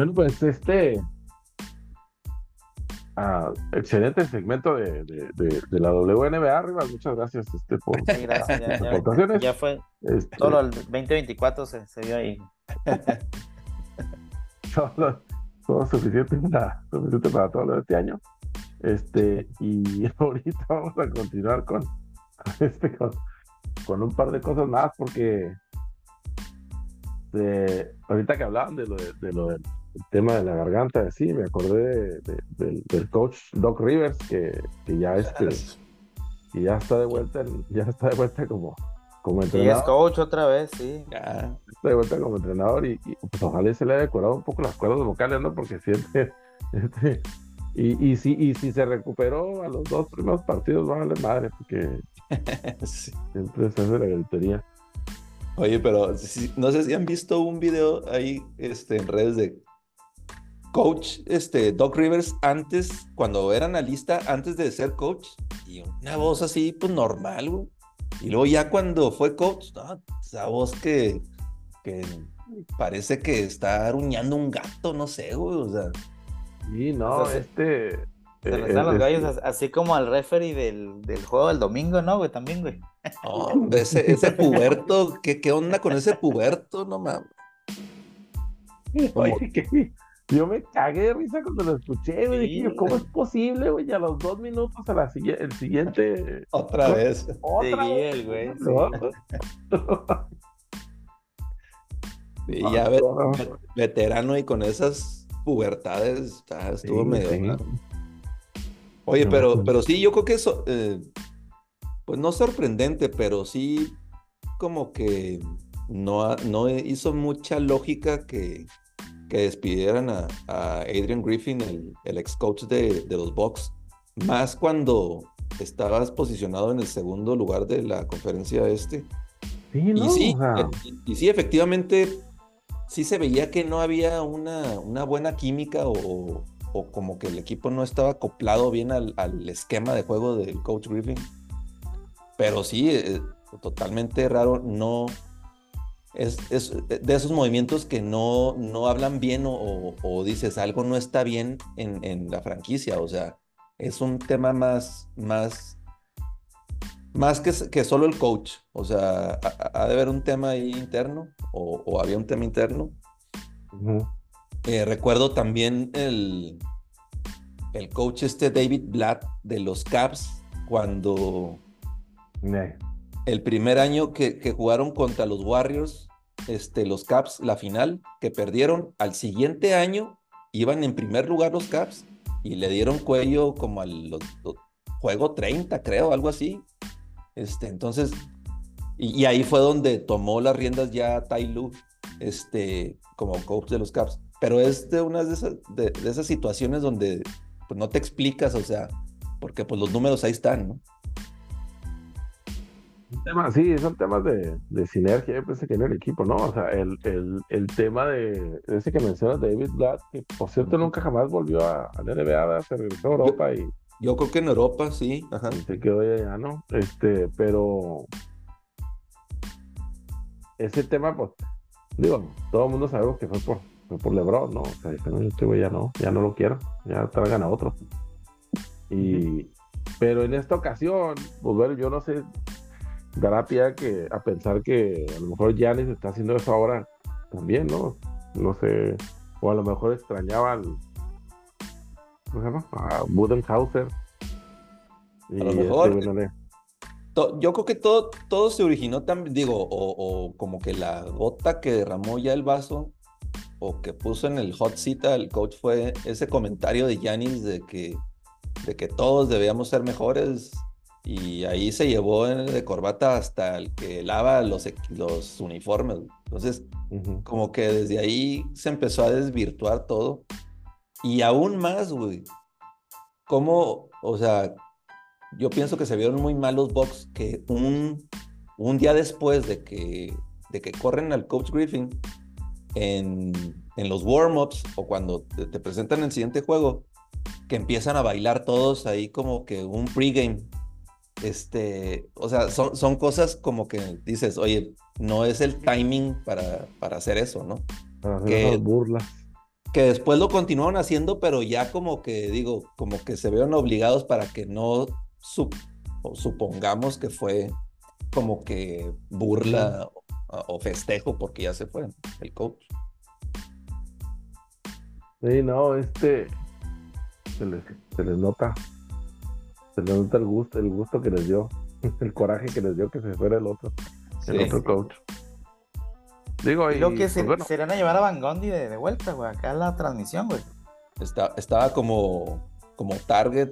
Bueno, pues este ah, excelente segmento de, de, de, la WNBA, arriba. Muchas gracias este, por sí, gracias, ya, aportaciones. Ya, fue este... todo el 2024 se, se vio ahí. todo, todo suficiente, para, suficiente para todo lo de este año. Este, y ahorita vamos a continuar con, este, con, con un par de cosas más, porque de, ahorita que hablaban de lo, de, lo del tema de la garganta, sí, me acordé del, coach Doc Rivers, que, que ya este, y ya está de vuelta, ya está de vuelta como, como entrenador. Y es coach otra vez, sí. Ya está de vuelta como entrenador y, pues, ojalá se le haya decorado un poco las cuerdas vocales, ¿no? Porque siente, este, y, y, si, y si se recuperó a los dos primeros partidos, va a valer madre, porque siempre se hace la gritería. Oye, pero no sé si han visto un video ahí este, en redes de coach este, Doc Rivers antes, cuando era analista, antes de ser coach, y una voz así, pues normal, güey. Y luego ya cuando fue coach, esa voz que, que parece que está aruñando un gato, no sé, güey, o sea. Sí, no, este... Se le están los gallos así como al referee del, del, juego del domingo, ¿no, güey? También, güey. Oh, ese, ese puberto, ¿qué, ¿qué onda con ese puberto? No mames. Oye, que yo me cagué de risa cuando lo escuché, güey. Dije, ¿cómo es posible, güey? a los dos minutos a la el siguiente. Otra vez. Otra vez. güey. Sí. ya veterano y con esas pubertades, estuvo medio. Oye, pero, pero sí, yo creo que eso, eh, pues no sorprendente, pero sí como que no, no hizo mucha lógica que, que despidieran a, Adrian Griffin, el, el ex coach de, de, los Bucks, más cuando estabas posicionado en el segundo lugar de la conferencia este. Sí, y, sí eh, y, sí, efectivamente, sí se veía que no había una, una buena química o, o como que el equipo no estaba acoplado bien al, esquema de juego del coach Griffin. Pero sí, eh, totalmente raro, no... Es, de esos movimientos que no, no hablan bien o, dices algo no está bien en, la franquicia. O sea, es un tema más, más, más que, que solo el coach. O sea, ha, de haber un tema ahí interno o, había un tema interno. Eh, recuerdo también el, el coach este David Blatt de los Caps cuando el primer año que, jugaron contra los Warriors, este, los Caps, la final, que perdieron, al siguiente año iban en primer lugar los Caps y le dieron cuello como al juego 30, creo, algo así. Este, entonces, y, ahí fue donde tomó las riendas ya Tai Lu, este, como coach de los Caps pero es de una de esas, de, esas situaciones donde pues no te explicas, o sea, porque pues los números ahí están, ¿no? Tema, sí, son temas de, de sinergia, yo pensé que en el equipo, ¿no? O sea, el, el, el tema de ese que mencionas, David Blatt, que por cierto nunca jamás volvió a, la NBA, se regresó a Europa y... Yo creo que en Europa, sí. Ajá. Se quedó allá, ¿no? Este, pero... Ese tema, pues, digo, todo el mundo sabemos que fue por, por LeBron, ¿no? O sea, este güey ya no, ya no lo quiero, ya traigan a otro. Y, pero en esta ocasión, pues bueno, yo no sé, dará pie que, a pensar que a lo mejor Giannis está haciendo eso ahora también, ¿no? No sé, o a lo mejor extrañaba al, ¿cómo se llama? A Budenhauser. a lo mejor. Este, yo creo que todo, todo se originó también, digo, o, o, como que la gota que derramó ya el vaso o que puso en el hot seat al coach fue ese comentario de Yanis de que, de que todos debíamos ser mejores y ahí se llevó de corbata hasta el que lava los, los uniformes. Entonces, como que desde ahí se empezó a desvirtuar todo. Y aún más, güey, como, o sea, yo pienso que se vieron muy mal los Bucks que un, un día después de que, de que corren al coach Griffin, en, en los warm-ups o cuando te, presentan el siguiente juego, que empiezan a bailar todos ahí como que un pregame. Este, o sea, son, son cosas como que dices, oye, no es el timing para, para hacer eso, ¿no? Para hacer burlas. que después lo continuaron haciendo, pero ya como que, digo, como que se vieron obligados para que no supongamos que fue como que burla o, festejo porque ya se fue el coach. Sí, no, este se les, se les nota, se les nota el gusto, el gusto que les dio, el coraje que les dio que se fuera el otro, el otro coach. Digo, y, Creo que se, pues, a llevar a Van Gondi de, vuelta, güey, acá en la transmisión, güey. Está, estaba como, como target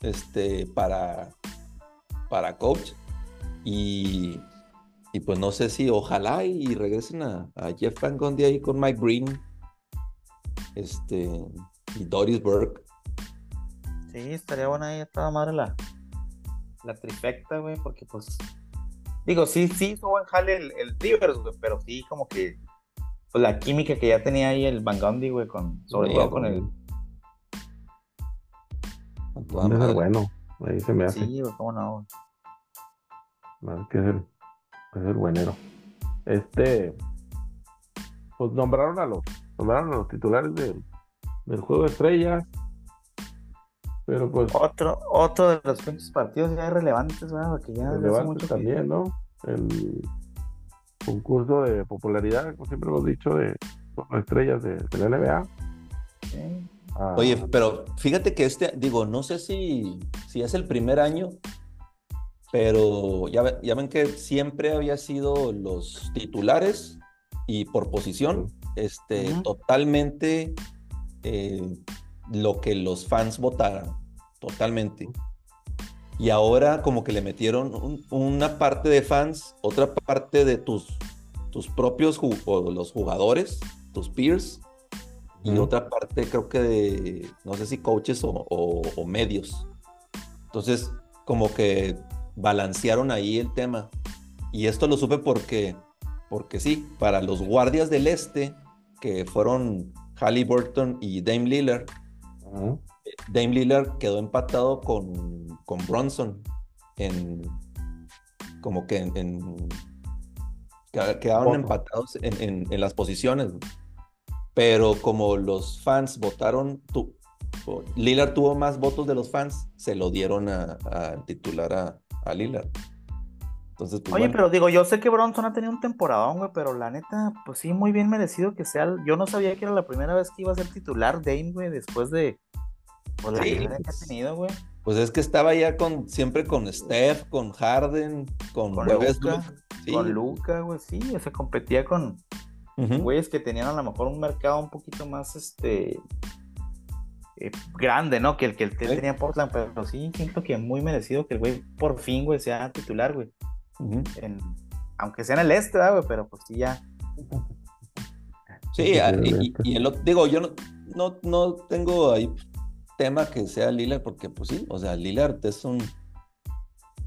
este, para, para coach. Y, y pues no sé si ojalá y regresen a, Jeff Van Gundy ahí con Mike Green este, y Doris Burke. Sí, estaría buena ahí toda madre la, la trifecta, güey, porque pues Digo, sí, sí hizo buen jale el, el Rivers, güey, pero sí como que pues la química que ya tenía ahí el Van Gundy, güey, con, sobre todo con el... Bueno, ahí se me hace. Sí, güey, cómo no, güey. que es el, es el buenero. Este, pues nombraron a los, nombraron a los titulares del juego de estrellas. Pero pues. Otro, otro de los partidos ya relevantes, ¿verdad? Que ya relevantes también, ¿no? El concurso de popularidad, como siempre hemos dicho, de estrellas de, la NBA. Ah. Oye, pero fíjate que este, digo, no sé si, si es el primer año, pero ya, ya ven que siempre había sido los titulares y por posición, este, totalmente eh, lo que los fans votaran, totalmente. Y ahora como que le metieron una parte de fans, otra parte de tus, tus propios los jugadores, tus peers, y otra parte creo que de, no sé si coaches o, medios. Entonces, como que balancearon ahí el tema. Y esto lo supe porque, porque sí, para los guardias del este, que fueron Halliburton y Dame Lillard, Dame Lillard quedó empatado con, con Bronson en como que en, quedaron empatados en, las posiciones. Pero como los fans votaron, Lillard tuvo más votos de los fans, se lo dieron al titular a, a Lillard. Entonces, pues, Oye, pero digo, yo sé que Bronson ha tenido un temporadón, güey, pero la neta, pues sí, muy bien merecido que sea. Yo no sabía que era la primera vez que iba a ser titular Dame, güey, después de pues, la que ha tenido, güey. Pues es que estaba ya con siempre con Steph, con Harden, con, con Luca, con Luca, güey, sí, o sea, competía con güeyes que tenían a lo mejor un mercado un poquito más este eh, grande, ¿no? Que el que el que tenía Portland, pero sí siento que muy merecido que el güey por fin, güey, sea titular, güey. Aunque sea en el este, güey, pero pues sí ya. Sí, y, el, digo, yo no, no, tengo ahí tema que sea Lillard, porque pues sí, o sea, Lillard es un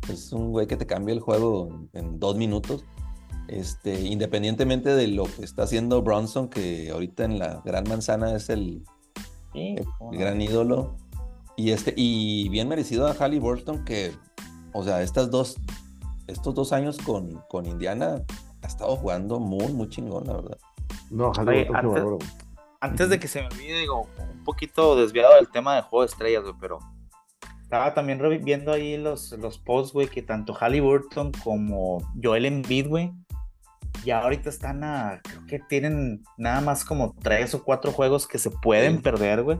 es un güey que te cambia el juego en dos minutos. Este, independientemente de lo que está haciendo Bronson, que ahorita en la Gran Manzana es el, gran ídolo. Y este, y bien merecido a Halliburton, que, o sea, estas dos estos dos años con, con Indiana ha estado jugando muy, muy chingón, la verdad. No, antes, de que se me olvide, digo, un poquito desviado del tema del juego de estrellas, güey, pero estaba también viendo ahí los, los posts, güey, que tanto Halliburton como Joel Embiid, güey, ya ahorita están a, creo que tienen nada más como tres o cuatro juegos que se pueden perder, güey,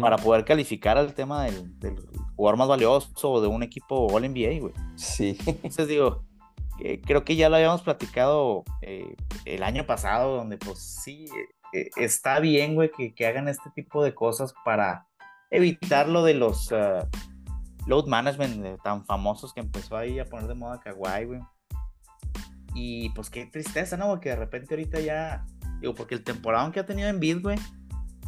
para poder calificar al tema del, del, jugador más valioso de un equipo All NBA, güey. Sí. Entonces digo, eh, creo que ya lo habíamos platicado eh, el año pasado, donde pues sí, eh, está bien, güey, que, hagan este tipo de cosas para evitar lo de los uh, load management tan famosos que empezó ahí a poner de moda Kawhi, güey. Y pues qué tristeza, ¿no? Que de repente ahorita ya, digo, porque el temporada que ha tenido en Bid, güey,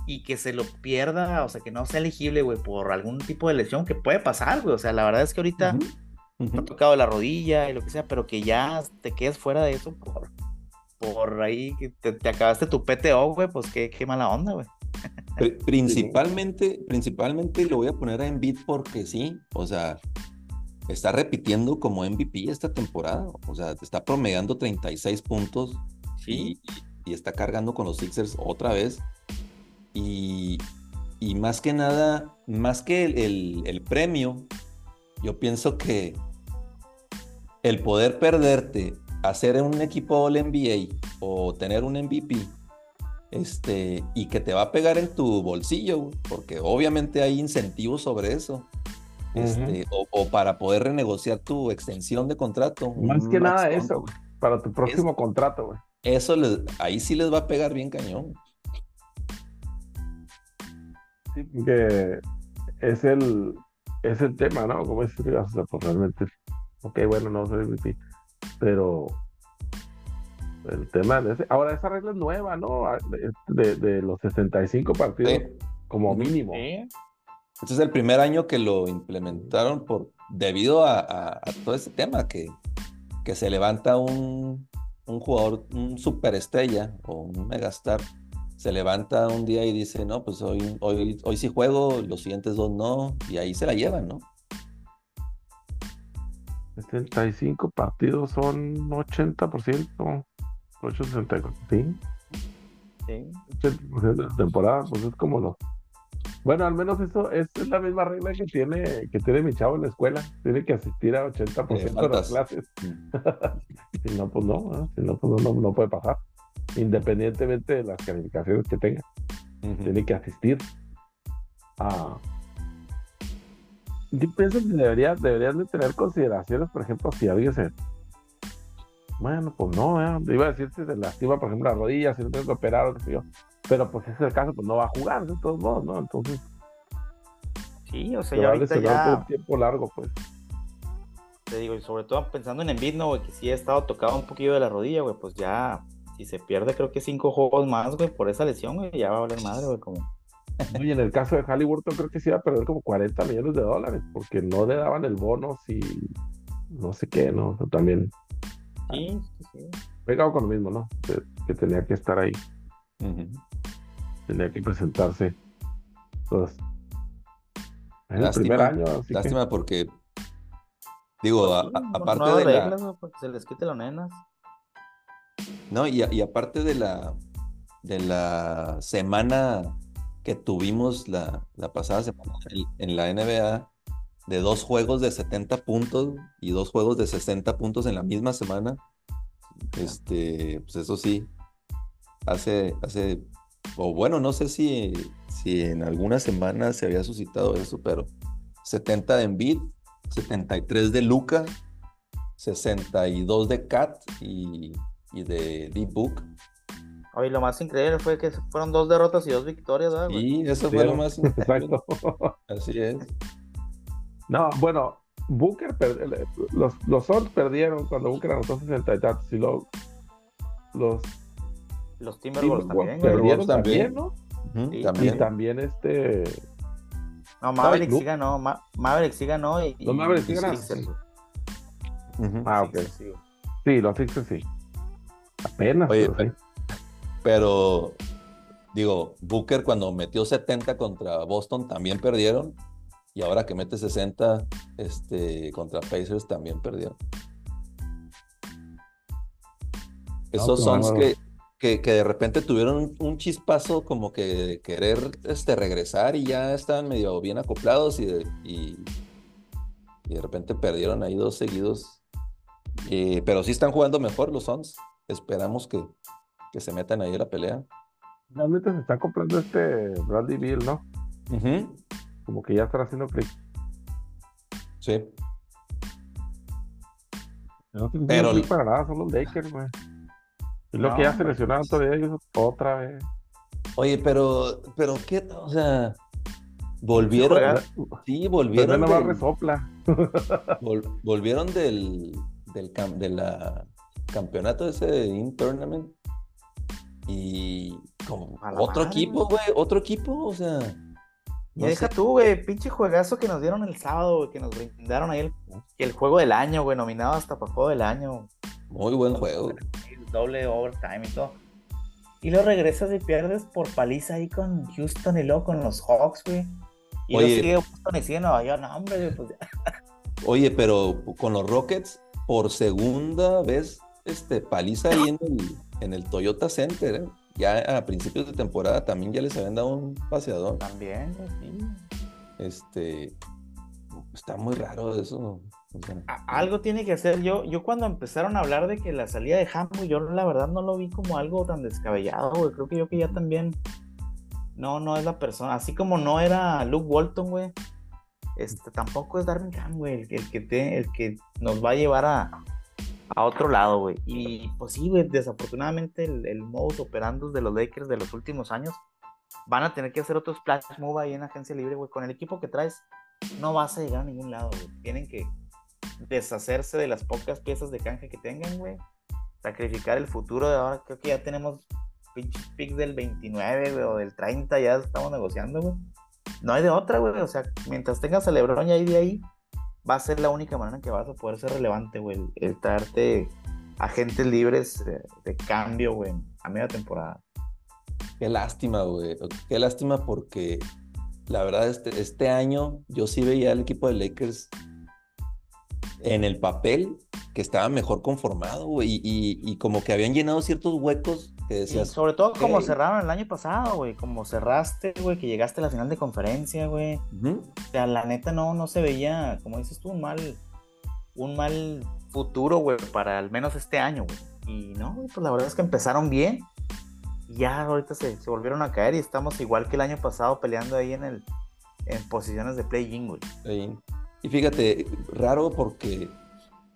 y que se lo pierda, o sea, que no sea elegible, güey, por algún tipo de lesión que puede pasar, güey. O sea, la verdad es que ahorita ha tocado la rodilla y lo que sea, pero que ya te quedes fuera de eso por, por ahí, que te, acabaste tu PTO, güey, pues qué, qué mala onda, güey. Principalmente, principalmente lo voy a poner a Embiid porque sí, o sea, está repitiendo como MVP esta temporada, o sea, está promediando 36 puntos y, y, está cargando con los Sixers otra vez Y, y más que nada, más que el, el- el premio, yo pienso que el poder perderte, hacer un equipo All NBA o tener un MVP, este, y que te va a pegar en tu bolsillo, porque obviamente hay incentivos sobre eso. Este, o, o para poder renegociar tu extensión de contrato. Más que nada eso, para tu próximo contrato, güey. Eso les- ahí sí les va a pegar bien cañón. Sí, es el, es el tema, ¿no? Como es, o sea, pues realmente, ok, bueno, no soy MVP, pero el tema de ese, ahora esa regla es nueva, ¿no? Ah, De, de- los 65 partidos Sí. como mínimo. Sí. Este es el primer año que lo implementaron por, debido a, a- a todo este tema, que, que se levanta un, un jugador, un superestrella o un megastar, se levanta un día y dice, no, pues hoy, hoy, hoy sí juego, los siguientes dos no, y ahí se la llevan, ¿no? 75 partidos son 80%, 864, sí, Sí. 80% de la temporada, pues es como lo. Bueno, al menos eso es, es la misma regla que tiene, que tiene mi chavo en la escuela. Tiene que asistir a 80% de las clases. Si no, pues no, ¿no? si no, pues no, no, no puede pasar. Independientemente de las calificaciones que tenga, tiene que asistir a. Yo pienso que deberías, deberían de tener consideraciones, por ejemplo, si alguien se. Bueno, pues no, ¿eh? iba a decir si se lastima, por ejemplo, la rodilla, si no tengo que operar o qué sé yo. Pero pues si ese es el caso, pues no va a jugar, de todos modos, ¿no? Entonces, Sí, o sea, se ya ahorita ya, un tiempo largo, pues. te digo, y sobre todo pensando en Embiid, ¿no, güey? Que sí ha estado tocado un poquillo de la rodilla, güey, pues ya, si se pierde, creo que cinco juegos más, güey, por esa lesión, güey, ya va a valer madre, güey, como... Y en el caso de Halliburton creo que sí iba a perder como 40 millones de dólares porque no le daban el bono si no sé qué, ¿no? O sea, también Sí, sí, sí. pegado con lo mismo, ¿no? Que, que tenía que estar ahí, tenía que presentarse. Pues, es el Lástima, primer año, que Lástima porque, digo, a- Sí, a- no- aparte de la, reglas, se les quite las nenas. No, y, a- y aparte de la, de la semana que tuvimos la, la pasada semana en, en la NBA, de dos juegos de 70 puntos y dos juegos de 60 puntos en la misma semana, este, pues eso sí, hace, hace, o bueno, no sé si, si en alguna semana se había suscitado eso, pero 70 de Embiid, 73 de Luca, 62 de Cat y, y de D-Book. Oye, lo más increíble fue que fueron dos derrotas y dos victorias, ¿verdad? Y eso Sí, fue lo más Exacto. Así es. No, bueno, Booker, per- los, los Suns perdieron cuando Booker anotó 60 y tantos y luego los Los Timberwolves Timberwolves también, perdieron también. también, ¿no? Sí, Y También. este No, Maverick sí ganó, Ma- Maverick sí ganó y... Los Mavericks sí. Ujú. Ah, ok. Sí. Sí, los Sixers sí. Apenas, Oye, pero sí. Pero, digo, Booker cuando metió 70 contra Boston también perdieron. Y ahora que mete 60 este, contra Pacers también perdieron. Esos qué Suns que, que, que de repente tuvieron un, un chispazo como que de querer este, regresar y ya estaban medio bien acoplados y de, y, y de repente perdieron ahí dos seguidos. Eh, pero sí están jugando mejor los Suns. Esperamos que, que se metan ahí a la pelea. Realmente se está comprando este Bradley Bill, ¿no? Como que ya están haciendo clic. Sí. No Pero- clic para nada, son los Lakers, güey. Y lo No, que ya seleccionaron todavía ellos otra vez. Oye, pero, pero qué, o sea, volvieron, sí, Pero volvieron, no del, resopla. vol- volvieron del, del cam- de la campeonato ese de In Tournament y como otro madre, equipo, güey, otro equipo, o sea, Y deja sé. tú, güey, pinche juegazo que nos dieron el sábado, güey, que nos brindaron ahí el, el juego del año, güey, nominado hasta para juego del año. muy buen juego. Doble overtime y todo. Y luego regresas y pierdes por paliza ahí con Houston y luego con los Hawks, güey. Y luego Oye. sigue Houston y sigue Nueva York, no, hombre, güey, pues ya. Oye, pero con los Rockets, por segunda vez, este, paliza ahí en el, en el Toyota Center, ¿eh? ya a principios de temporada también ya les habían dado un paseador. También, sí. Este, está muy raro eso. algo tiene que hacer. Yo, yo cuando empezaron a hablar de que la salida de Hambo, yo la verdad no lo vi como algo tan descabellado, güey. Creo que yo que ya también no, no es la persona. Así como no era Luke Walton, güey. Este, tampoco es Darwin Ham, güey, el, que te, el que nos va a llevar a, a otro lado, güey. Y pues sí, güey, desafortunadamente el, el modus operandus de los Lakers de los últimos años van a tener que hacer otro splash move ahí en agencia libre, güey. Con el equipo que traes, no vas a llegar a ningún lado, güey. Tienen que deshacerse de las pocas piezas de canje que tengan, güey. Sacrificar el futuro de ahora. Creo que ya tenemos pinches picks del 29, güey, o del 30, ya estamos negociando, güey. No hay de otra, güey. O sea, mientras tengas a LeBron y ahí de ahí, va a ser la única manera en que vas a poder ser relevante, güey. El, traerte agentes libres de, cambio, güey, a media temporada. Qué lástima, güey. Qué lástima porque la verdad este, este año yo sí veía al equipo de Lakers en el papel que estaba mejor conformado, güey, y, como que habían llenado ciertos huecos que decías. sobre todo como cerraron el año pasado, güey, como cerraste, güey, que llegaste a la final de conferencia, güey. O sea, la neta no, no se veía, como dices tú, un mal, un mal futuro, güey, para al menos este año, güey. Y no, güey, pues la verdad es que empezaron bien. Y ya ahorita se, se, volvieron a caer y estamos igual que el año pasado peleando ahí en el en posiciones de play-in, güey. Y fíjate, raro porque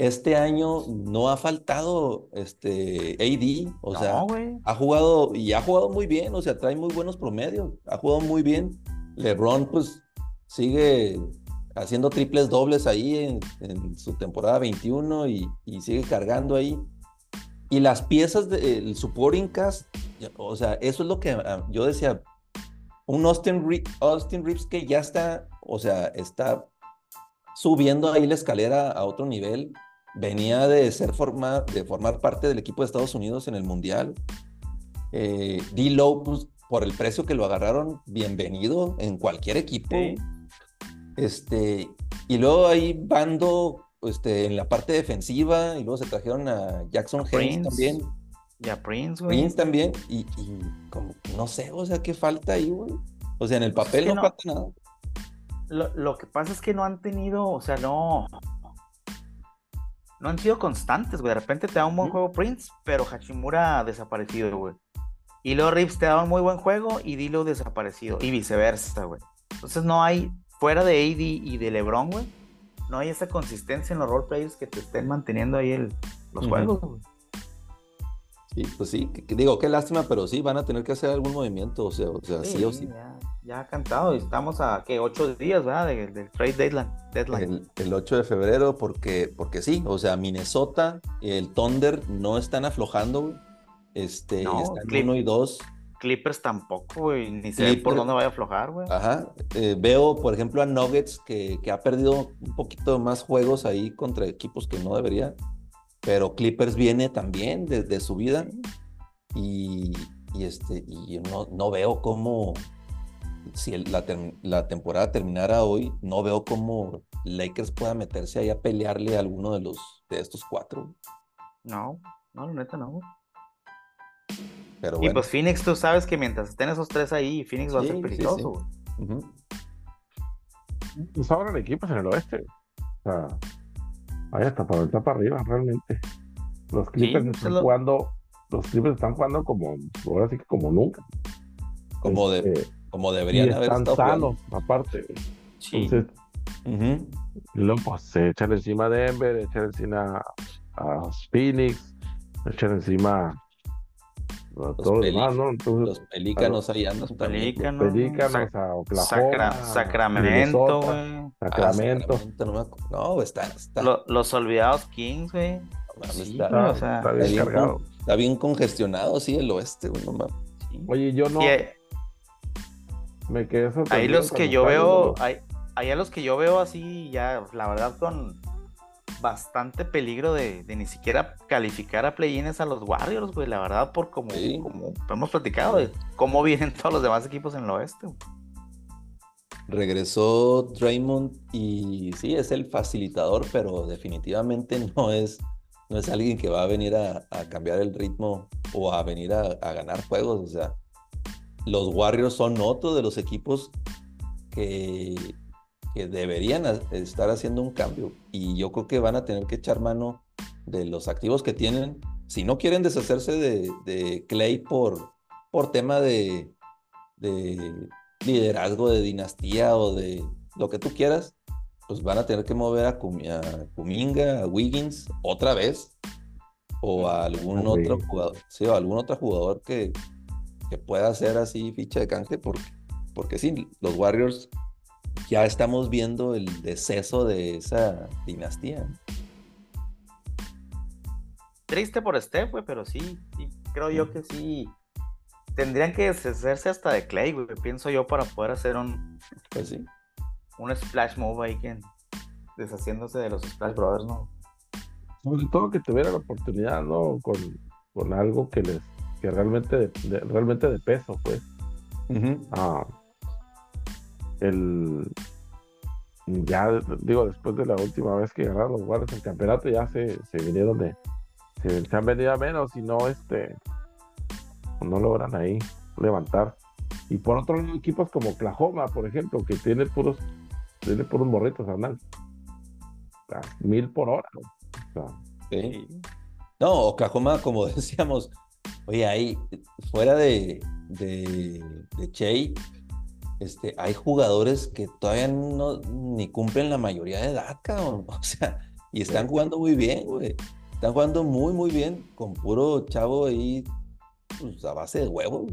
este año no ha faltado este AD, o sea, ha jugado y ha jugado muy bien, o sea, trae muy buenos promedios, ha jugado muy bien. LeBron pues sigue haciendo triples dobles ahí en, su temporada 21 y, sigue cargando ahí. Y las piezas del supporting cast, o sea, eso es lo que ah, yo decía, un Austin, Austin Reeves que ya está, o sea, está subiendo ahí la escalera a otro nivel venía de ser forma, de formar parte del equipo de Estados Unidos en el Mundial. Eh, D-Low, pues, por el precio que lo agarraron, bienvenido en cualquier equipo. Este, y luego ahí Bando este, en la parte defensiva, y luego se trajeron a Jackson Haynes también. Y a Prince, güey. Prince también, y, como, no sé, o sea, ¿qué falta ahí, güey? O sea, en el papel no, falta nada. Lo, lo, que pasa es que no han tenido, o sea, no, no han sido constantes, güey. De repente te da un buen juego Prince, pero Hachimura ha desaparecido, güey. Y luego Rips te da un muy buen juego y Dilo desaparecido. Y viceversa, güey. Entonces no hay, fuera de AD y de LeBron, güey, no hay esa consistencia en los roleplayers que te estén manteniendo ahí el, los juegos, güey. Sí, pues sí, digo, qué lástima, pero sí, van a tener que hacer algún movimiento, o sea, o sea sí, o sí. Ya, ha cantado, estamos a, ¿qué? Ocho días, ¿verdad? Del, trade deadline. El, 8 de febrero, porque, porque sí, o sea, Minnesota y el Thunder no están aflojando, este, están uno y dos. Clippers tampoco, güey, ni sé por dónde vaya a aflojar, güey. Ajá, eh, veo, por ejemplo, a Nuggets que, que ha perdido un poquito más juegos ahí contra equipos que no debería pero Clippers viene también de, su vida y, este, y no, no veo cómo, si la, la, temporada terminara hoy, no veo cómo Lakers pueda meterse ahí a pelearle a alguno de, los, de estos cuatro. No, no, la neta no. Pero y pues Phoenix, tú sabes que mientras estén esos tres ahí, Phoenix va a ser peligroso. Sí, sí. Sobran equipos en el oeste. O sea, Vaya, hasta para está para arriba, realmente. Los Clippers están jugando, los Clippers están jugando como, ahora sí que como nunca. Como, de, este, como deberían haber estado sanos, aparte. Sí. Entonces, luego pues, se echan encima a Denver, echan encima a, Phoenix, echan encima a todos los demás, ¿no? Entonces, los pelícanos ahí andan pelícanos, pelícanos a Oklahoma, Sacramento, güey. Sacramento. no, está, los olvidados Kings, güey. está, bien cargado. Está bien congestionado, sí, el oeste, güey, no Oye, yo no. me quedé Ahí los que yo veo, ahí, ahí a los que yo veo así, ya, la verdad, con bastante peligro de, ni siquiera calificar a play-ins a los Warriors, güey, la verdad, por como, como hemos platicado, de cómo vienen todos los demás equipos en el oeste. Regresó Draymond y sí, es el facilitador, pero definitivamente no es no es alguien que va a venir a, cambiar el ritmo o a venir a, ganar juegos. O sea, los Warriors son otro de los equipos que, que deberían estar haciendo un cambio. Y yo creo que van a tener que echar mano de los activos que tienen. Si no quieren deshacerse de, Clay por, por tema de, de liderazgo, de dinastía o de lo que tú quieras, pues van a tener que mover a, Kuminga, a Wiggins otra vez, o a algún otro jugador, sí, o algún otro jugador que, que pueda hacer así ficha de canje, porque, porque sí, los Warriors ya estamos viendo el deceso de esa dinastía. Triste por Steph, güey, pero sí, creo yo que sí. Tendrían que deshacerse hasta de Clay, güey, pienso yo, para poder hacer un. Pues sí un splash move ahí que deshaciéndose de los Splash Brothers, ¿no? Sobre todo que tuviera la oportunidad, ¿no? Con, con algo que les, que realmente de, realmente de peso, pues. ah, el ya digo, después de la última vez que ganaron los Warriors el campeonato, ya se, se vinieron de, se, han venido a menos y no este no logran ahí levantar. Y por otro lado, equipos como Oklahoma, por ejemplo, que tiene puros Dile por un morrito, Hernán. mil por hora. sí. No, Oklahoma, como decíamos, oye, ahí, fuera de, de, de este, hay jugadores que todavía no ni cumplen la mayoría de edad, cabrón. O sea, y están jugando muy bien, güey. Están jugando muy, muy bien, con puro chavo ahí, pues, a base de huevo.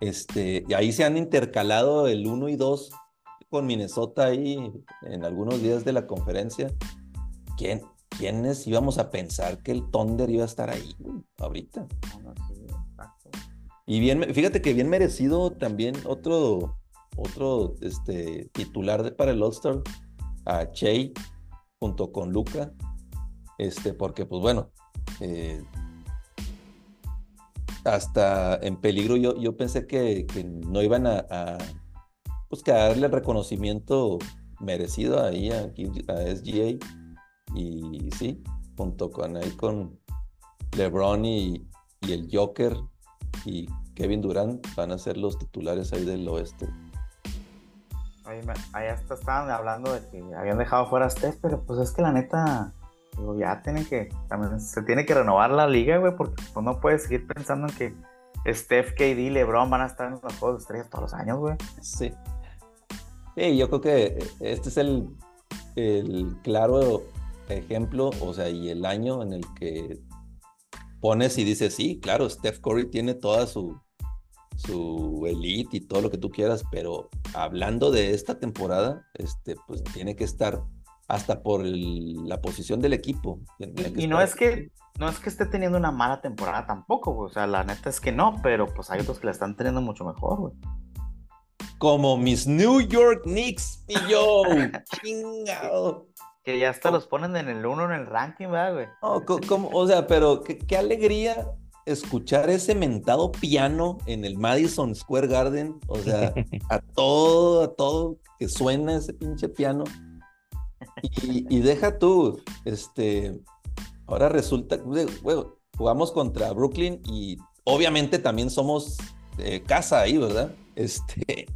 Este, y ahí se han intercalado el 1 y 2 con Minnesota ahí en algunos días de la conferencia, ¿quién, ¿quiénes íbamos a pensar que el Thunder iba a estar ahí ahorita? Y bien, fíjate que bien merecido también otro, otro este, titular para el All-Star, a Che, junto con Luca, este, porque pues bueno, eh, hasta en peligro yo, yo pensé que, no iban a, pues que darle el reconocimiento merecido ahí a, SGA. Y sí, junto con ahí con LeBron y, el Joker y Kevin Durant van a ser los titulares ahí del oeste. Ahí, hasta estaban hablando de que habían dejado fuera a Steph, pero pues es que la neta, ya tienen que, también se tiene que renovar la liga, güey, porque pues no puedes seguir pensando en que Steph, KD, LeBron van a estar en los Juegos de Estrellas todos los años, güey. Sí. Sí, yo creo que este es el, el claro ejemplo, o sea, y el año en el que pones y dices, sí, claro, Steph Curry tiene toda su, su elite y todo lo que tú quieras, pero hablando de esta temporada, este, pues tiene que estar hasta por la posición del equipo. Y, no es que no es que esté teniendo una mala temporada tampoco, o sea, la neta es que no, pero pues hay otros que la están teniendo mucho mejor, güey como mis New York Knicks, y yo. Chingado. Que ya hasta los ponen en el uno en el ranking, ¿verdad, güey? o sea, pero qué, alegría escuchar ese mentado piano en el Madison Square Garden. O sea, a todo, a todo que suena ese pinche piano. Y, deja tú, este, ahora resulta, bueno, jugamos contra Brooklyn y obviamente también somos casa ahí, ¿verdad? Este,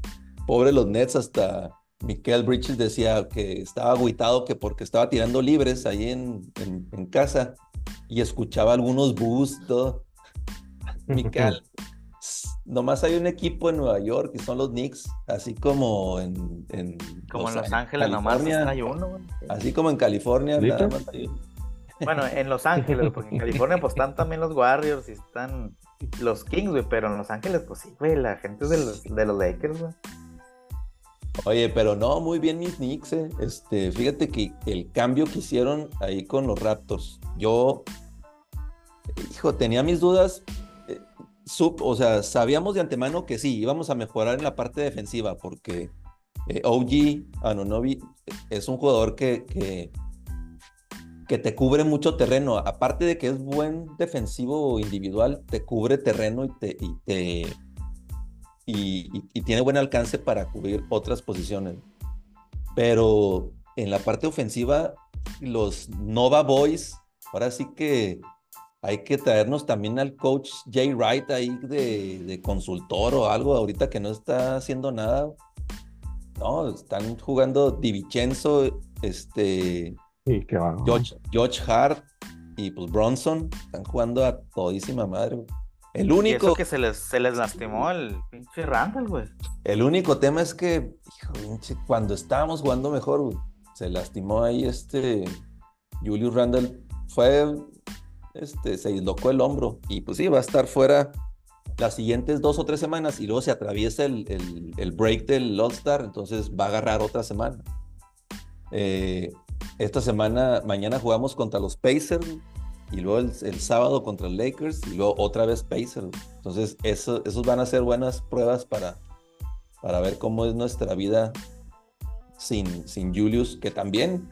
pobre los Nets, hasta Michael Bridges decía que estaba agüitado que porque estaba tirando libres ahí en, en, casa y escuchaba algunos boosts, todo. Michael, nomás hay un equipo en Nueva York y son los Knicks, así como en, en como Los, en Los Ángeles nomás hay uno. Así como en California, nada más Bueno, en Los Ángeles, porque en California pues están también los Warriors y están los Kings, güey, pero en Los Ángeles, pues sí, güey, la gente es de los, de los Lakers, güey. Oye, pero no, muy bien mis Knicks, eh. Este, fíjate que el cambio que hicieron ahí con los Raptors, yo, hijo, tenía mis dudas. Sub, o sea, sabíamos de antemano que sí, íbamos a mejorar en la parte defensiva, porque eh, OG Anonobi es un jugador que, que que te cubre mucho terreno. Aparte de que es buen defensivo individual, te cubre terreno y te, y, te, y, tiene buen alcance para cubrir otras posiciones. Pero en la parte ofensiva, los Nova Boys ahora sí que hay que traernos también al coach Jay Wright ahí de, de consultor o algo ahorita que no está haciendo nada. No, están jugando Divicenzo, este, Sí, qué. George, George Hart y pues Bronson. Están jugando a todísima madre. güey. El Y eso único, que se les, se les lastimó el pinche Randall, güey. el único tema es que, hijo, pinche, cuando estábamos jugando mejor, güey, se lastimó ahí este Julius Randle. Fue, este, se dislocó el hombro y pues sí, va a estar fuera las siguientes dos o tres semanas y luego se atraviesa el, el- break del All-Star, entonces va a agarrar otra semana. Eh, esta semana, mañana jugamos contra los Pacers y luego el, el sábado contra el Lakers y luego otra vez Pacers. Entonces, eso, esos van a ser buenas pruebas para, para ver cómo es nuestra vida sin, sin Julius, que también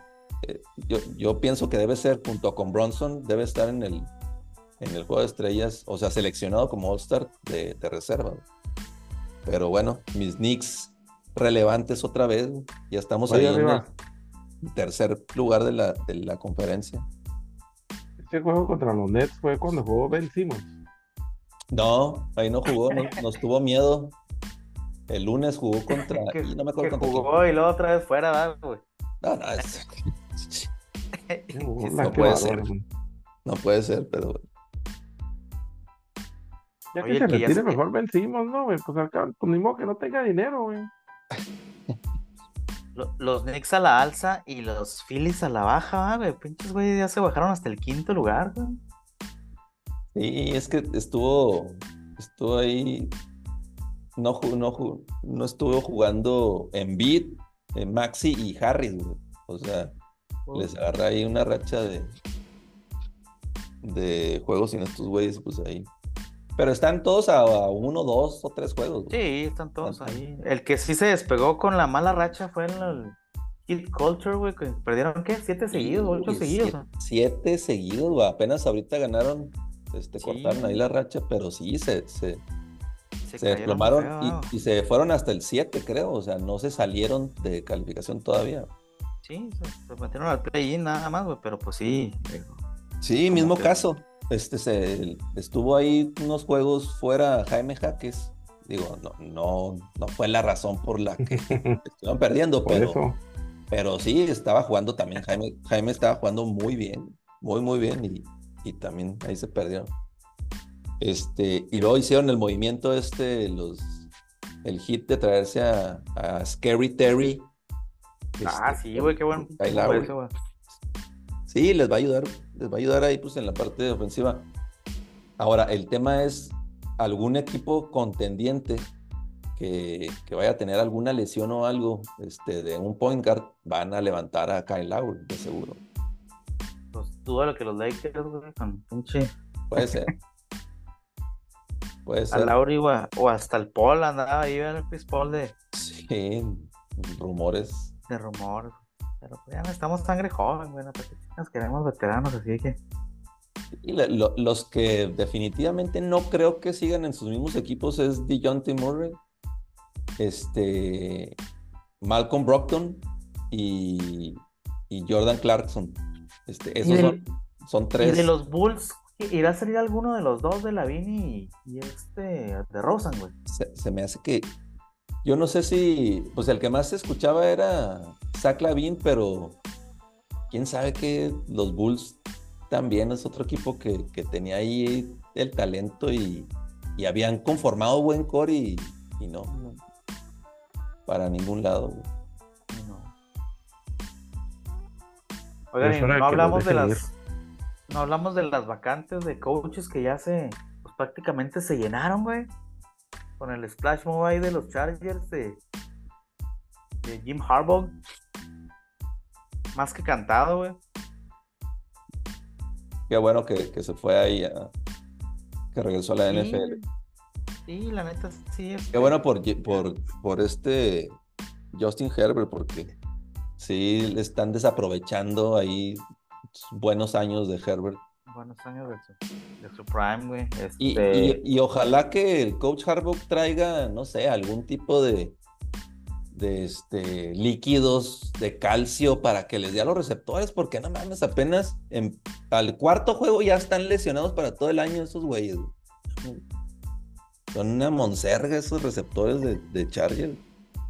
eh, yo, yo pienso que debe ser, junto con Bronson, debe estar en el, en el juego de estrellas, o sea, seleccionado como All-Star de, de reserva. Pero bueno, mis Knicks relevantes otra vez, ya estamos Oye, ahí en el tercer lugar de la, de la conferencia. Ese juego contra los Nets fue cuando jugó Ben Simmons. No, ahí no jugó, no- nos tuvo miedo. El lunes jugó contra, Que, y no me que acuerdo contra quién. jugó y luego otra vez fuera, ¿verdad, güey. No, no, es- No puede ser. güey. no puede ser, pero Ya Oye, que se que ya retire se- mejor Ben Simmons, ¿no, güey? Pues acá, pues ni modo que no tenga dinero, güey. Lo- Los Knicks a la alza y los Phillies a la baja, ¿va, güey. Pinches, güey, ya se bajaron hasta el quinto lugar, güey. sí, es que estuvo, estuvo ahí, no, no, no estuvo jugando en beat, Maxi y Harris, güey. O sea, les agarra ahí una racha de, de juegos sin estos güeyes, pues ahí. Pero están todos a, a uno, dos o tres juegos. güey. Sí, están todos Están- ahí. El que sí se despegó con la mala racha fue el, el Hit Culture, güey, que perdieron, ¿qué? ¿Siete seguidos? ¿Ocho seguidos? siete, siete seguidos, güey. Apenas ahorita ganaron, este, Sí. cortaron ahí la racha, pero sí, se, se, Se, se desplomaron y, se fueron hasta el 7, creo. O sea, no se salieron de calificación todavía. Sí, se, metieron al play-in nada más, güey, pero pues sí. digo, Sí, mismo que- caso. Este se estuvo ahí unos juegos fuera Jaime Jaques. Digo, no, no, no fue la razón por la que estuvieron perdiendo, Por pero, eso. pero sí estaba jugando también. Jaime, Jaime estaba jugando muy bien, muy, muy bien, y, y también ahí se perdieron. Este, y luego hicieron el movimiento este, los, el hit de traerse a, a Scary Terry. Ah, este, sí, güey, qué bueno. Kyle Lowry. güey. Sí, les va a ayudar, les va a ayudar ahí pues en la parte ofensiva. Ahora, el tema es algún equipo contendiente que, que vaya a tener alguna lesión o algo este, de un point guard, van a levantar a Kyle Lowry, de seguro. Pues dudo lo que los Lakers, güey, con pinche Puede ser. Puede a ser. Lauri, güey, o hasta el Paul andaba ahí, el Chris Paul de, Sí, rumores. De rumor. Pero pues ya no estamos sangre joven, güey, nos queremos veteranos, así que. Y la- lo- los que definitivamente no creo que sigan en sus mismos equipos es DeJounte Murray, este, Malcolm Brockton y, y Jordan Clarkson. Este, esos son, son Y tres. de los Bulls, ¿irá a salir alguno de los dos de Lavini y, y este de Rosen, güey? Se, se me hace que. Yo no sé si. Pues el que más se escuchaba era Zach Lavin, pero quién sabe que los Bulls también es otro equipo que, que tenía ahí el talento y, y habían conformado buen core y, y no, no, Para ningún lado. güey. No. Oigan, Es y hora de no hablamos de las. No hablamos de las vacantes de coaches que ya se. Pues prácticamente se llenaron, güey. Con el splash ahí de los Chargers de. De Jim Harbaugh. Más que cantado, güey. Qué bueno que, que se fue ahí, a- que regresó a la Sí, NFL. Sí, la neta, sí. Qué bueno por, por, por este Justin Herbert, porque sí le están desaprovechando ahí buenos años de Herbert. Buenos años de su, de su prime, güey. Y, Este, y- y ojalá que el coach Harbaugh traiga, no sé, algún tipo de, de este, líquidos de calcio para que les dé a los receptores, porque no mames, apenas en, al cuarto juego ya están lesionados para todo el año esos güeyes. Son una monserga esos receptores de, de Charger.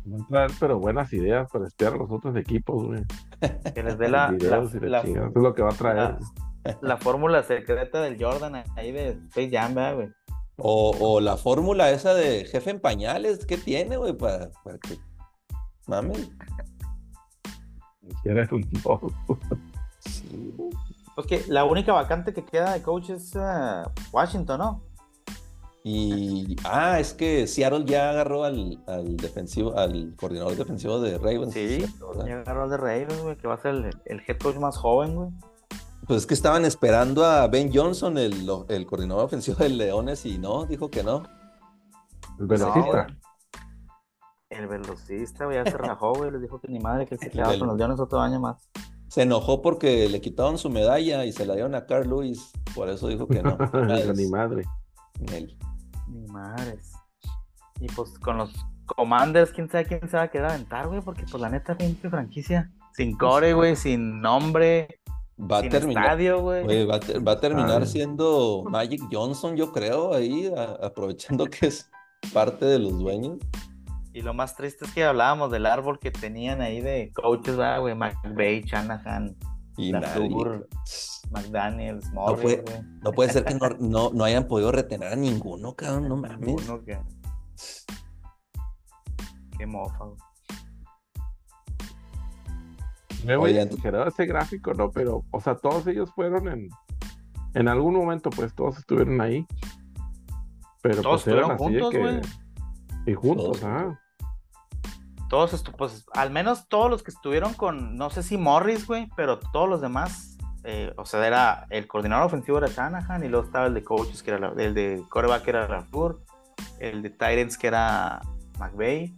Van a traer, pero buenas ideas para espiar a los otros equipos, güey. Que les dé la, la. Eso es lo que va a traer. La- la fórmula secreta del Jordan ahí de Space Jam, ¿verdad, güey. O, o la fórmula esa de jefe en pañales, ¿qué tiene, güey? Para, para que. Mames. Quieres un dos. Sí. Pues que la única vacante que queda de coach es ah, Washington, ¿no? Y. Ah, es que Seattle ya agarró al, al defensivo, al coordinador defensivo de Ravens. Sí, ¿cierto, verdad? Ya agarró al de Ravens, güey, que va a ser el, el head coach más joven, güey. Pues es que estaban esperando a Ben Johnson, el, el coordinador ofensivo de Leones, y no, dijo que no. El velocista. El velocista, güey, ya se rajó, güey. Les dijo que ni madre que se quedaba con los Leones otro año más. Se enojó porque le quitaron su medalla y se la dieron a Carl Lewis. Por eso dijo que no. Ni madre. Él. Ni madres. Y pues con los Commanders, quién sabe quién se va a quedar a aventar, güey, porque pues la neta, pinche franquicia. Sin core, güey, sin nombre, Va a terminar. estadio, va, a ter- va a terminar siendo Magic Johnson, yo creo, ahí, a- aprovechando que es parte de los dueños. Y lo más triste es que hablábamos del árbol que tenían ahí de coaches, ¿verdad, güey, McVay, Shanahan, Y. McDaniels, Morris, puede- güey. No puede ser que no, no, no hayan podido retener a ninguno, cabrón, no mames. Ninguno que... Qué mofa, güey. Me voy Oye, a exagerar ese gráfico, no, pero, o sea, todos ellos fueron en, en algún momento, pues todos estuvieron ahí. Pero Todos pues eran estuvieron juntos, que. Y juntos, Todos. ah. Todos, pues, al menos todos los que estuvieron con, no sé si Morris, güey, pero todos los demás, eh, o sea, era el coordinador ofensivo era Shanahan y luego estaba el de coaches, que era la- el de coreback que era Lafleur, el de Titans que era McVay,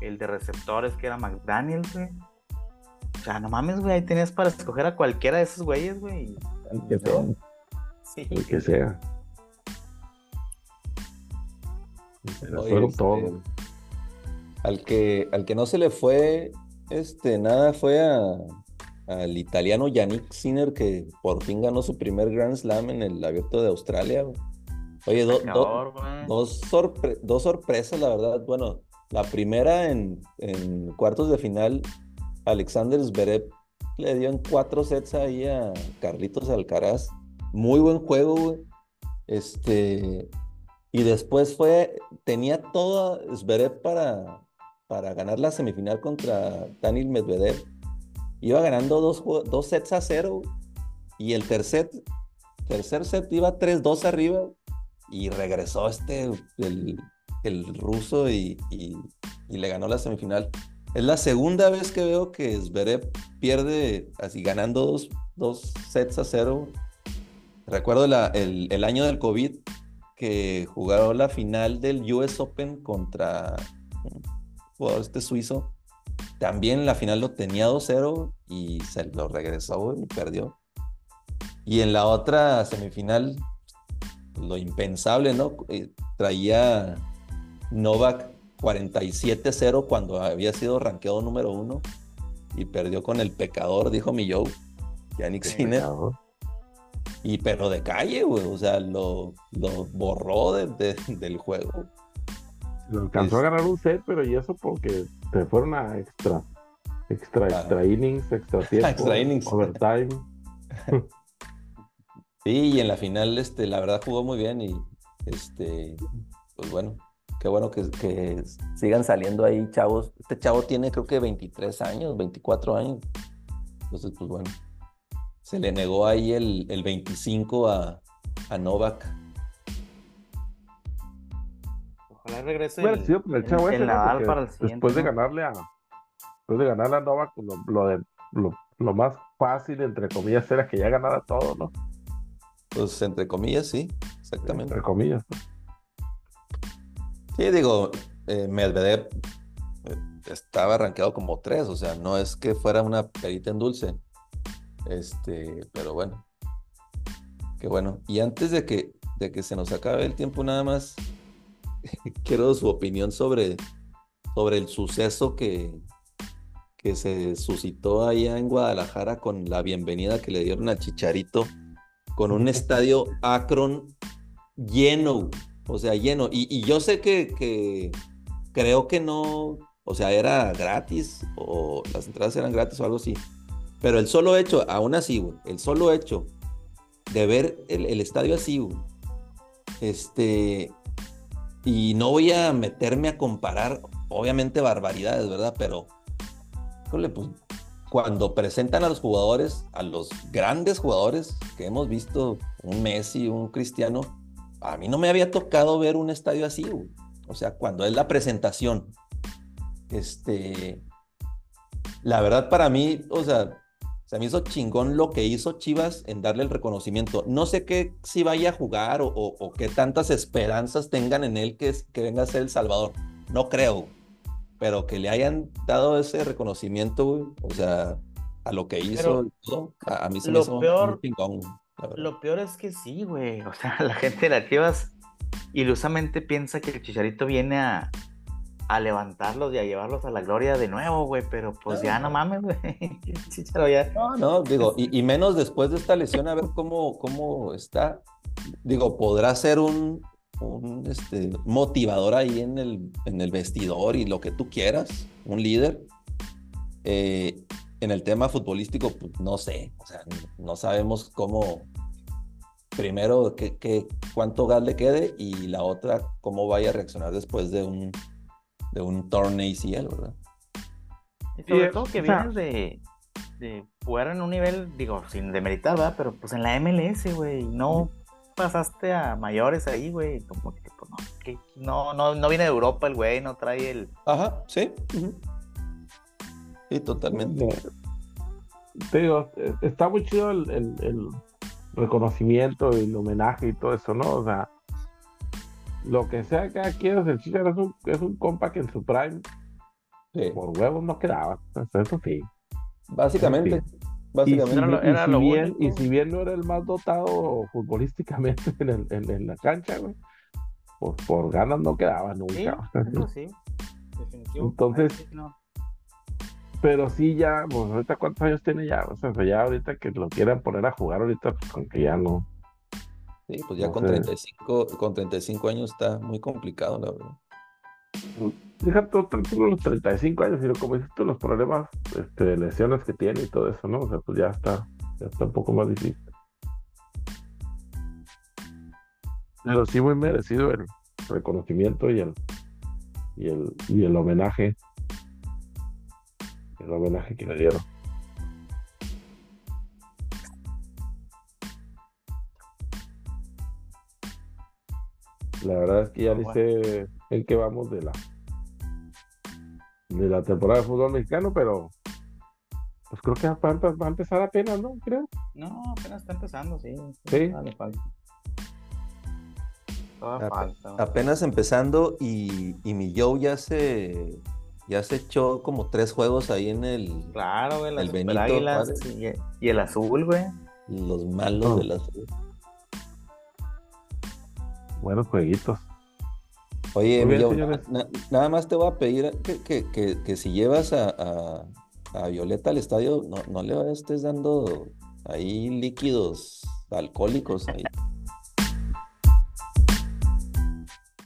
el de receptores que era McDaniels, güey. O sea, no mames, güey, ahí tenías para escoger a cualquiera de esos güeyes, güey. que sea. Sí. El que sea. Pero Oye, fueron este, todos. Al que, al que no se le fue este, nada fue a, al italiano Yannick Sinner, que por fin ganó su primer Grand Slam en el Abierto de Australia. güey. Oye, do- do- dos, sorpre- dos sorpresas, la verdad. Bueno, la primera en, en cuartos de final, Alexander Zverev le dio en cuatro sets ahí a Carlitos Alcaraz. Muy buen juego, güey. Este, y después fue, tenía todo Zverev para, para ganar la semifinal contra Daniel Medvedev. Iba ganando dos, dos sets a cero. Y el tercer, tercer set iba 3-2 arriba. Y regresó este, el, el ruso, y- y le ganó la semifinal. Es la segunda vez que veo que Zverev pierde así ganando dos, dos sets a cero. Recuerdo el, el año del COVID que jugaron la final del US Open contra jugador este suizo. También la final lo tenía 2-0 y se lo regresó y perdió. Y en la otra semifinal, lo impensable, ¿no? Eh, Traía Novak 47-0 cuando había sido rankeado número uno y perdió con el pecador, dijo mi Joe, Yannick Sinner. Y pero de calle, güey, o sea, lo, lo borró de- de- del juego. Lo alcanzó a ganar un set, pero y eso porque se fueron a extra. Extra, Ah. extra innings, extra tiempo. Extra innings. Overtime. Sí, y en la final, este, la verdad jugó muy bien y, este, pues bueno, qué bueno que, que sigan saliendo ahí chavos. Este chavo tiene creo que 23 años, 24 años. Entonces, pues bueno, se le negó ahí el, el 25 a, a Novak. Ojalá regrese el, chavo el ese, ¿no? Nadal Porque para el siguiente. Después de ¿no? ganarle a. Después de ganarle a Novak, pues, lo, lo de, lo, lo más fácil, entre comillas, era que ya ganara todo, ¿no? Pues entre comillas, sí, exactamente. Entre comillas. Sí, digo, eh, Medvedev eh, estaba rankeado como tres, o sea, no es que fuera una perita en dulce. Este, pero bueno. Qué bueno. Y antes de que, de que se nos acabe el tiempo, nada más quiero su opinión sobre, sobre el suceso que, que se suscitó allá en Guadalajara con la bienvenida que le dieron a Chicharito, con un estadio Akron lleno, o sea, lleno. Y, y yo sé que, que creo que no, o sea, era gratis o las entradas eran gratis o algo así. Pero el solo hecho, aún así, el solo hecho de ver el, estadio así, güey, este, y no voy a meterme a comparar, obviamente, barbaridades, ¿verdad? Pero, híjole, pues, cuando presentan a los jugadores, a los grandes jugadores que hemos visto, un Messi, un Cristiano, a mí no me había tocado ver un estadio así, güey. O sea, cuando es la presentación este, la verdad para mí, o sea, se me hizo chingón lo que hizo Chivas en darle el reconocimiento. No sé qué si vaya a jugar o, o, qué tantas esperanzas tengan en él que, que venga a ser el Salvador. No creo, pero que le hayan dado ese reconocimiento, o sea, a lo que hizo, a, mí se me hizo peor, chingón. Lo peor es que sí, güey. O sea, la gente de las Chivas ilusamente piensa que el Chicharito viene a, a levantarlos y a llevarlos a la gloria de nuevo, güey, pero pues ya no mames, güey. No, no, digo, y, menos después de esta lesión, a ver cómo, cómo está. Digo, podrá ser un, un este, motivador ahí en el, en el vestidor y lo que tú quieras, un líder. Eh, en el tema futbolístico, pues no sé, o sea, no sabemos cómo, primero, qué, cuánto gas le quede y la otra, cómo vaya a reaccionar después de un de un torn ACL, ¿verdad? Y sobre todo que vienes de, de jugar en un nivel, digo, sin demeritar, ¿verdad? Pero pues en la MLS, güey, no pasaste a mayores ahí, güey, como que pues, no, que no, no, no viene de Europa el güey, no trae el... Ajá, sí. Sí, totalmente. Te digo, está muy chido el, el, el reconocimiento y el homenaje y todo eso, ¿no? O sea, lo que sea que quiera el Chicharo es un, es un compa que en su prime por huevos no quedaba. Eso sí. Básicamente. Básicamente. Y, si, bien, y si bien no era el más dotado futbolísticamente en, el, en, la cancha, güey, pues por ganas no quedaba nunca. Sí, Entonces, pero sí ya, pues ahorita cuántos años tiene ya, o sea, ya ahorita que lo quieran poner a jugar ahorita, pues con que ya no, Sí, pues ya con, 35, con 35 años está muy complicado, la verdad. Deja todo tranquilo los 35 años, sino como dices tú, los problemas este, lesiones que tiene y todo eso, ¿no? O sea, pues ya está, ya está un poco más difícil. Pero sí muy merecido el reconocimiento y el y el, y el homenaje. El homenaje que le dieron. La verdad es que ya sé en qué vamos de la de la temporada de fútbol mexicano, pero pues creo que va, a empezar apenas, ¿no? Creo. No, apenas está empezando, sí. Sí. Apenas empezando y, y mi Joe ya se ya se echó como tres juegos ahí en el. Claro, güey, el Benito, Águilas y, y, el azul, güey. Los malos del azul buenos jueguitos. Oye, nada más te voy a pedir que, si llevas a, Violeta al estadio, no, no le estés dando ahí líquidos alcohólicos. Ahí.